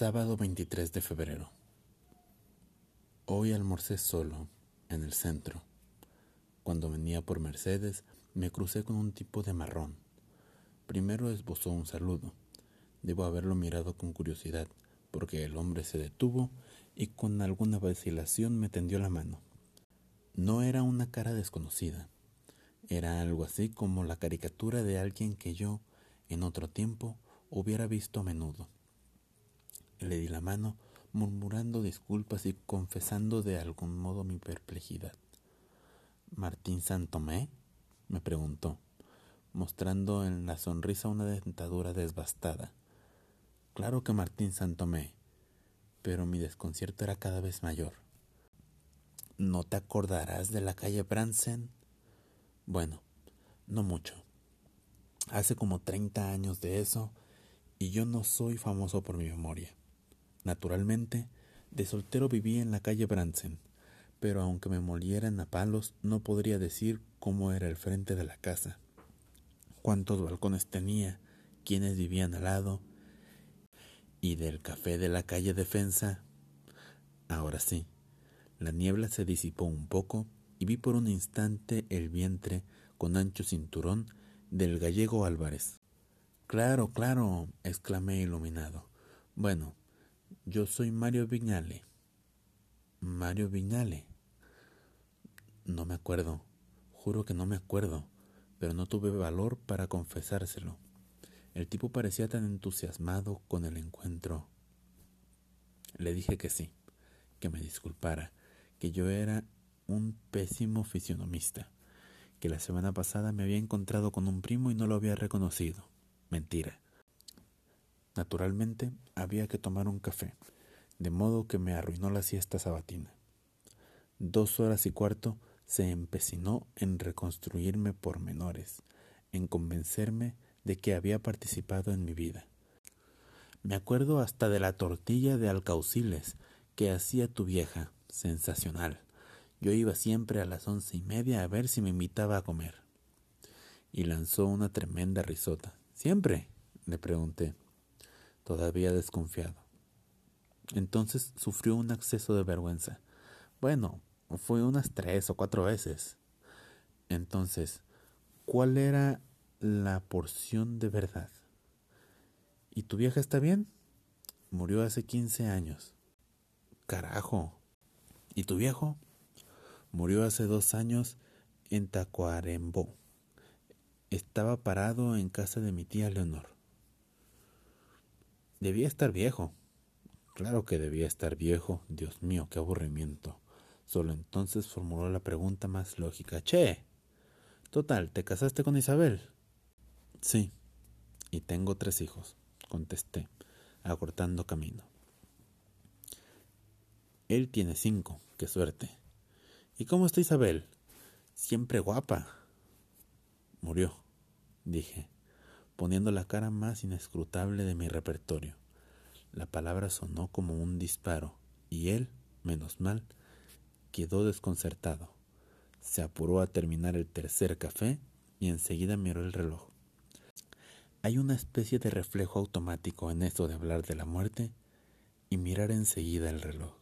Sábado 23 de febrero. Hoy almorcé solo, en el centro. Cuando venía por Mercedes, me crucé con un tipo de marrón. Primero esbozó un saludo. Debo haberlo mirado con curiosidad, porque el hombre se detuvo y con alguna vacilación me tendió la mano. No era una cara desconocida. Era algo así como la caricatura de alguien que yo, en otro tiempo, hubiera visto a menudo. Le di la mano, murmurando disculpas y confesando de algún modo mi perplejidad. ¿Martín Santomé? me preguntó, mostrando en la sonrisa una dentadura desbastada. Claro que Martín Santomé, pero mi desconcierto era cada vez mayor. ¿No te acordarás de la calle Bransen? Bueno, no mucho. Hace como treinta años de eso, y yo no soy famoso por mi memoria. Naturalmente, de soltero viví en la calle Bransen, pero aunque me molieran a palos, no podría decir cómo era el frente de la casa, cuántos balcones tenía, quiénes vivían al lado, y del café de la calle Defensa. Ahora sí, la niebla se disipó un poco y vi por un instante el vientre con ancho cinturón del gallego Álvarez. Claro, claro, exclamé iluminado. Bueno, yo soy Mario Viñale. Mario Viñale. No me acuerdo. Juro que no me acuerdo, pero no tuve valor para confesárselo. El tipo parecía tan entusiasmado con el encuentro. Le dije que sí, que me disculpara, que yo era un pésimo fisionomista, que la semana pasada me había encontrado con un primo y no lo había reconocido. Mentira. Naturalmente, había que tomar un café, de modo que me arruinó la siesta sabatina. Dos horas y cuarto se empecinó en reconstruirme por menores, en convencerme de que había participado en mi vida. Me acuerdo hasta de la tortilla de alcauciles que hacía tu vieja, sensacional. Yo iba siempre a las once y media a ver si me invitaba a comer. Y lanzó una tremenda risota. ¿Siempre? le pregunté todavía desconfiado. Entonces sufrió un acceso de vergüenza. Bueno, fue unas tres o cuatro veces. Entonces, ¿cuál era la porción de verdad? ¿Y tu vieja está bien? Murió hace quince años. Carajo. ¿Y tu viejo? Murió hace dos años en Tacuarembó. Estaba parado en casa de mi tía Leonor. Debía estar viejo. Claro que debía estar viejo. Dios mío, qué aburrimiento. Solo entonces formuló la pregunta más lógica. Che. Total, ¿te casaste con Isabel? Sí. Y tengo tres hijos, contesté, acortando camino. Él tiene cinco. Qué suerte. ¿Y cómo está Isabel? Siempre guapa. Murió, dije poniendo la cara más inescrutable de mi repertorio. La palabra sonó como un disparo, y él, menos mal, quedó desconcertado. Se apuró a terminar el tercer café y enseguida miró el reloj. Hay una especie de reflejo automático en esto de hablar de la muerte y mirar enseguida el reloj.